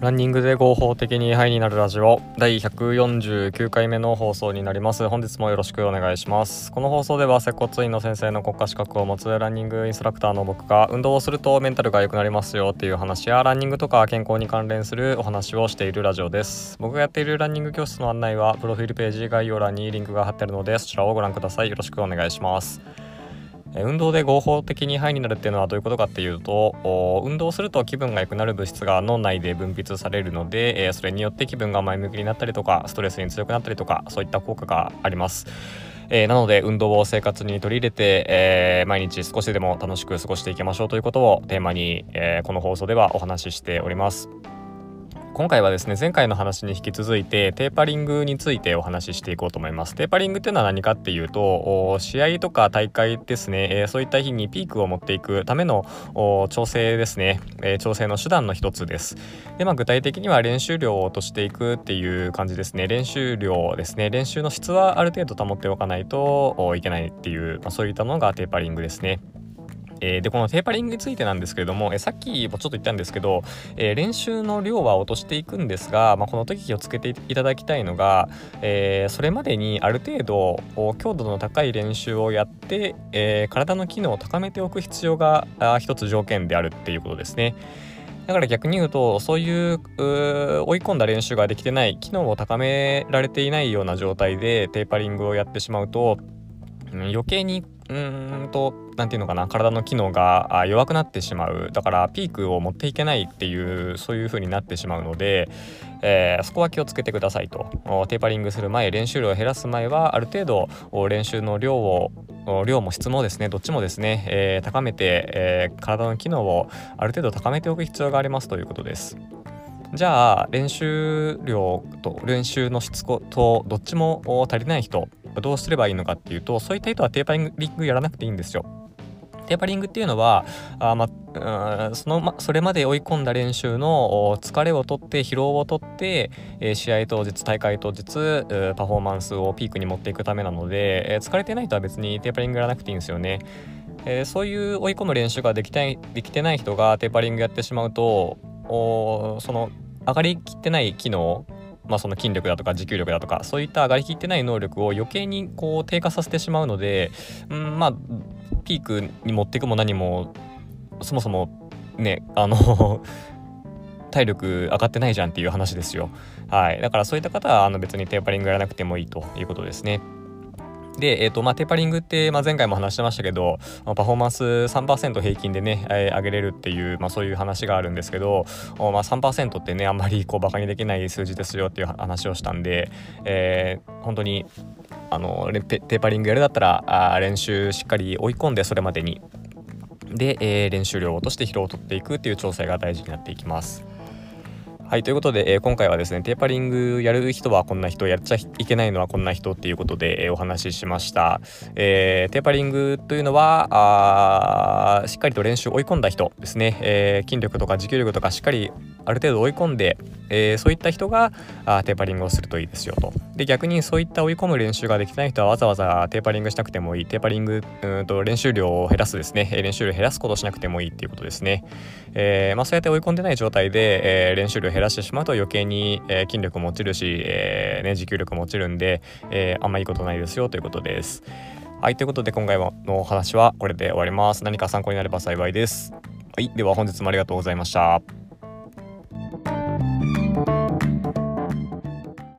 ランニングで合法的にハイになるラジオ。第149回目の放送になります。本日もよろしくお願いします。この放送では接骨院の先生の国家資格を持つランニングインストラクターの僕が運動をするとメンタルが良くなりますよっていう話やランニングとか健康に関連するお話をしているラジオです。僕がやっているランニング教室の案内はプロフィールページ概要欄にリンクが貼ってあるのでそちらをご覧ください。よろしくお願いします。運動で合法的にハイになるっていうのはどういうことかっていうと運動すると気分が良くなる物質が脳内で分泌されるので、えそれによって気分が前向きになったりとかストレスに強くなったりとかそういった効果があります。えー、なので運動を生活に取り入れて、えー、毎日少しでも楽しく過ごしていきましょうということをテーマに、え、この放送ではお話ししております。今回はですね前回の話に引き続いてテーパリングについてお話ししていこうと思います。テーパリングっていうのは何かっていうと試合とか大会ですね、えー、そういった日にピークを持っていくための調整ですね、えー、調整の手段の一つです。で、まあ、具体的には練習量を落としていくっていう感じですね。練習量ですね。練習の質はある程度保っておかないといけないっていう、まあ、そういったものがテーパリングですね。えー、でこのテーパリングについてなんですけれども、えー、さっきもちょっと言ったんですけど、えー、練習の量は落としていくんですが、まあ、この時気をつけていただきたいのが、えそれまでにある程度強度の高い練習をやって、え体の機能を高めておく必要が一つ条件であるっていうことですね。だから逆に言うとそういう追い込んだ練習ができてない機能を高められていないような状態でテーパリングをやってしまうと、うん、余計にうんと何て言うのかな体の機能が弱くなってしまうだからピークを持っていけないっていうそういう風になってしまうので、えー、そこは気をつけてくださいとテーパリングする前練習量を減らす前はある程度練習の量を量も質もですねどっちもですね、えー、高めて、えー、体の機能をある程度高めておく必要がありますということです。じゃあ練習量と練習の質とどっちも足りない人どうすればいいのかっていうとそういった人はテーパリングやらなくていいんですよ。テーパリングっていうのはあ、まあ、そのま、それまで追い込んだ練習の疲れをとって疲労をとって、えー、試合当日大会当日パフォーマンスをピークに持っていくためなので、えー、疲れてない人は別にテーパリングやらなくていいんですよね。えー、そういう追い込む練習ができないできてない人がテーパリングやってしまうとその上がりきってない機能まあ、その筋力だとか持久力だとかそういった上がりきってない能力を余計にこう低下させてしまうので、うん、まあピークに持っていくも何もそもそもねあの 体力上がってないじゃんっていう話ですよ。はい。だからそういった方はあの別にテーパリングやらなくてもいいということですね。で、えーとまあ、テーパリングって、まあ、前回も話してましたけど、まあ、パフォーマンス3%平均でね、えー、上げれるっていう、まあ、そういう話があるんですけど、まあ、3%ってねあんまりこうバカにできない数字ですよっていう話をしたんで、えー、本当にあのテーパリングやるだったらあ練習しっかり追い込んでそれまでにで、えー、練習量を落として疲労を取っていくっていう調整が大事になっていきます。はいということで、えー、今回はですねテーパリングやる人はこんな人やっちゃいけないのはこんな人っていうことで、えー、お話ししました、えー、テーパリングというのはあしっかりと練習を追い込んだ人ですね、え筋力とか持久力とかしっかりある程度追い込んで、え、そういった人があテーパリングをするといいですよと。で逆にそういった追い込む練習ができない人はわざわざテーパリングしなくてもいいテーパリングうんと練習量を減らすですね練習量減らすことをしなくてもいいっていうことですね。えー、まあ、そうやって追い込んでない状態で、えー、練習量を減らしてしまうと余計に、え筋力も落ちるし、えね、持久力も落ちるんで、えあんまいいことないですよということです。はいということで今回のお話はこれで終わります。何か参考になれば幸いです。はいでは本日もありがとうございました。